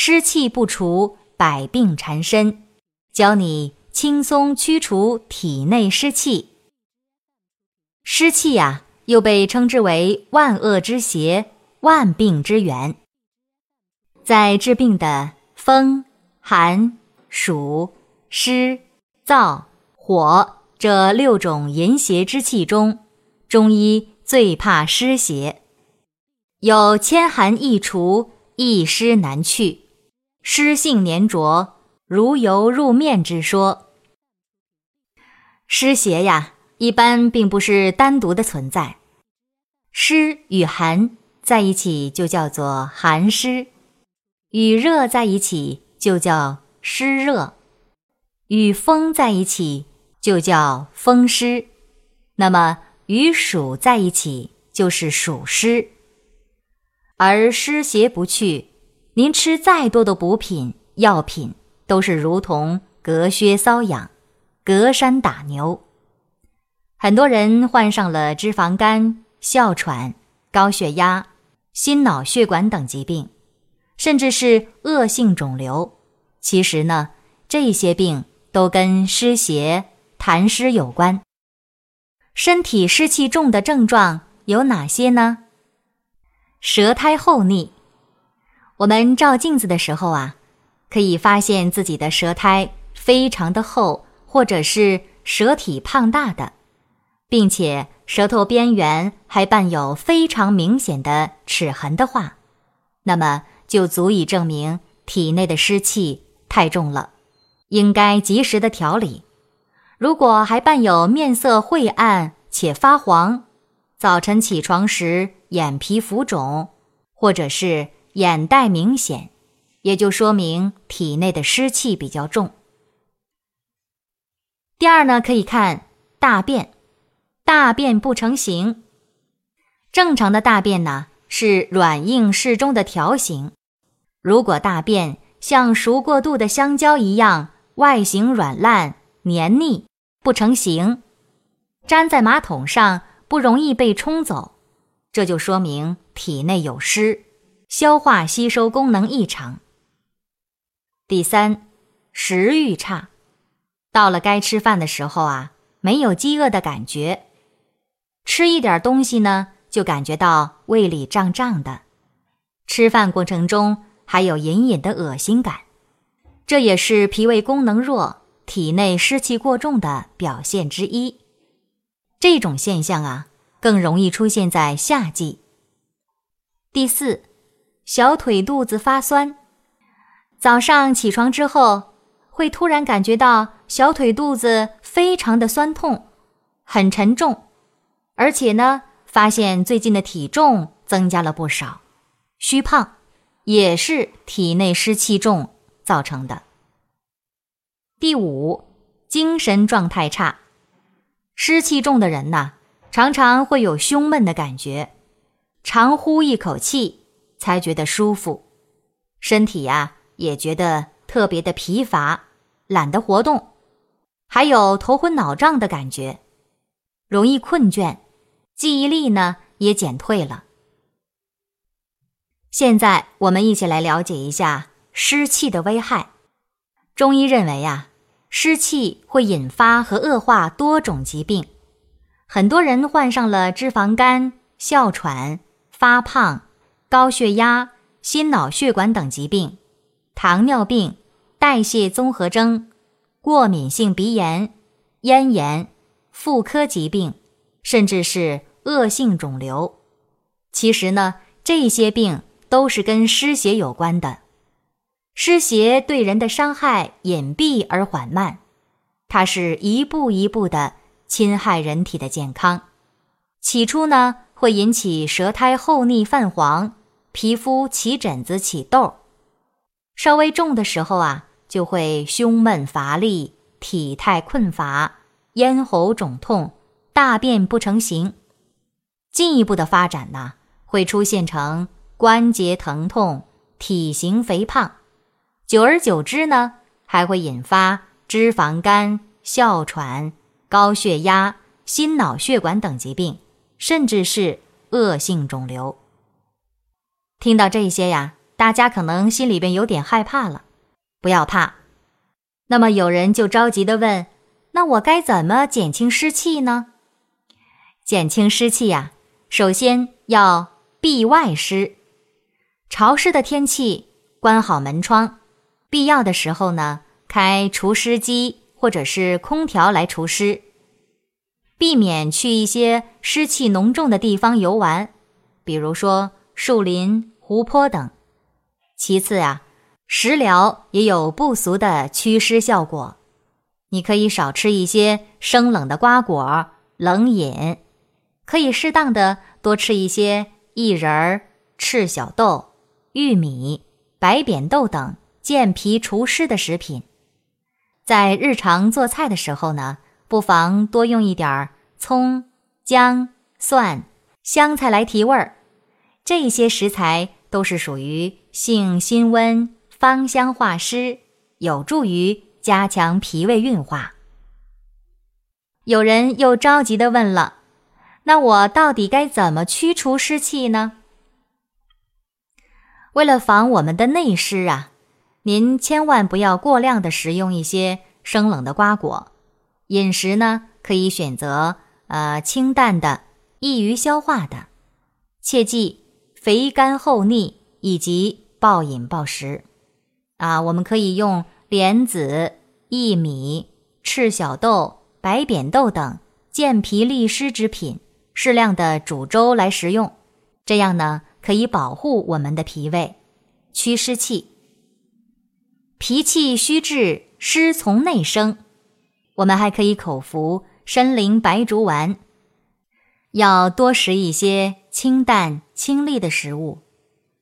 湿气不除，百病缠身，教你轻松驱除体内湿气。湿气呀，又被称之为万恶之邪、万病之源，在治病的风、寒、暑、湿、燥、火这六种淫邪之气中，中医最怕湿邪。有千寒易除，一湿难去，湿性粘着，如油入面之说。湿邪呀，一般并不是单独的存在，湿与寒在一起就叫做寒湿，与热在一起就叫湿热，与风在一起就叫风湿，那么与暑在一起就是暑湿。而湿邪不去，您吃再多的补品药品，都是如同隔靴搔痒、隔山打牛。很多人患上了脂肪肝、哮喘、高血压、心脑血管等疾病，甚至是恶性肿瘤。其实呢，这些病都跟湿邪、痰湿有关。身体湿气重的症状有哪些呢？舌苔厚腻，我们照镜子的时候啊，可以发现自己的舌苔非常的厚，或者是舌体胖大的，并且舌头边缘还伴有非常明显的齿痕的话，那么就足以证明体内的湿气太重了，应该及时的调理。如果还伴有面色晦暗且发黄，早晨起床时，眼皮浮肿，或者是眼袋明显，也就说明体内的湿气比较重。第二呢，可以看大便，大便不成形。正常的大便呢是软硬适中的条形，如果大便像熟过度的香蕉一样，外形软烂黏腻不成形，粘在马桶上。不容易被冲走，这就说明体内有湿，消化吸收功能异常。第三，食欲差，到了该吃饭的时候啊，没有饥饿的感觉，吃一点东西呢，就感觉到胃里胀胀的，吃饭过程中还有隐隐的恶心感，这也是脾胃功能弱、体内湿气过重的表现之一。这种现象啊，更容易出现在夏季。第四，小腿肚子发酸，早上起床之后，会突然感觉到小腿肚子非常的酸痛，很沉重，而且呢，发现最近的体重增加了不少，虚胖，也是体内湿气重造成的。第五，精神状态差。湿气重的人呐，常常会有胸闷的感觉，长呼一口气才觉得舒服，身体呀也觉得特别的疲乏，懒得活动，还有头昏脑胀的感觉，容易困倦，记忆力呢也减退了。现在我们一起来了解一下湿气的危害。中医认为呀。湿气会引发和恶化多种疾病，很多人患上了脂肪肝、哮喘、发胖、高血压、心脑血管等疾病，糖尿病、代谢综合征、过敏性鼻炎、咽炎、妇科疾病，甚至是恶性肿瘤。其实呢，这些病都是跟湿邪有关的。湿邪对人的伤害隐蔽而缓慢，它是一步一步的侵害人体的健康。起初呢，会引起舌苔厚腻泛黄，皮肤起疹子、起痘，稍微重的时候啊，就会胸闷乏力、体态困乏、咽喉肿痛、大便不成形。进一步的发展呢，会出现成关节疼痛、体型肥胖，久而久之呢，还会引发脂肪肝、哮喘、高血压、心脑血管等疾病，甚至是恶性肿瘤。听到这些呀。大家可能心里边有点害怕了，不要怕。那么有人就着急的问：“那我该怎么减轻湿气呢？”减轻湿气呀，首先要避外湿。潮湿的天气，关好门窗，必要的时候呢，开除湿机或者是空调来除湿。避免去一些湿气浓重的地方游玩，比如说树林、湖泊等。其次啊，食疗也有不俗的祛湿效果。你可以少吃一些生冷的瓜果、冷饮，可以适当的多吃一些薏仁、赤小豆、玉米、白扁豆等健脾除湿的食品。在日常做菜的时候呢，不妨多用一点葱、姜、蒜、香菜来提味儿。这些食材都是属于。性辛温，芳香化湿，有助于加强脾胃运化。有人又着急的问了：“那我到底该怎么驱除湿气呢？”为了防我们的内湿啊，您千万不要过量的食用一些生冷的瓜果。饮食呢，可以选择呃清淡的、易于消化的。切记肥甘厚腻以及。暴饮暴食，啊，我们可以用莲子、薏米、赤小豆、白扁豆等健脾利湿之品，适量的煮粥来食用，这样呢可以保护我们的脾胃，祛湿气。脾气虚滞，湿从内生，我们还可以口服参苓白术丸，要多食一些清淡清丽的食物。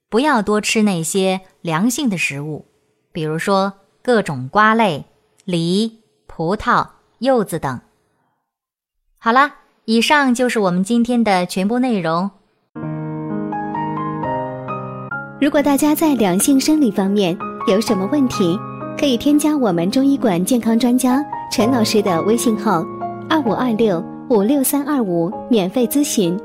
不要多吃那些凉性的食物，比如说各种瓜类、梨、葡萄、柚子等。好啦，以上就是我们今天的全部内容。如果大家在两性生理方面有什么问题，可以添加我们中医馆健康专家陈老师的微信号：二五二六五六三二五，免费咨询。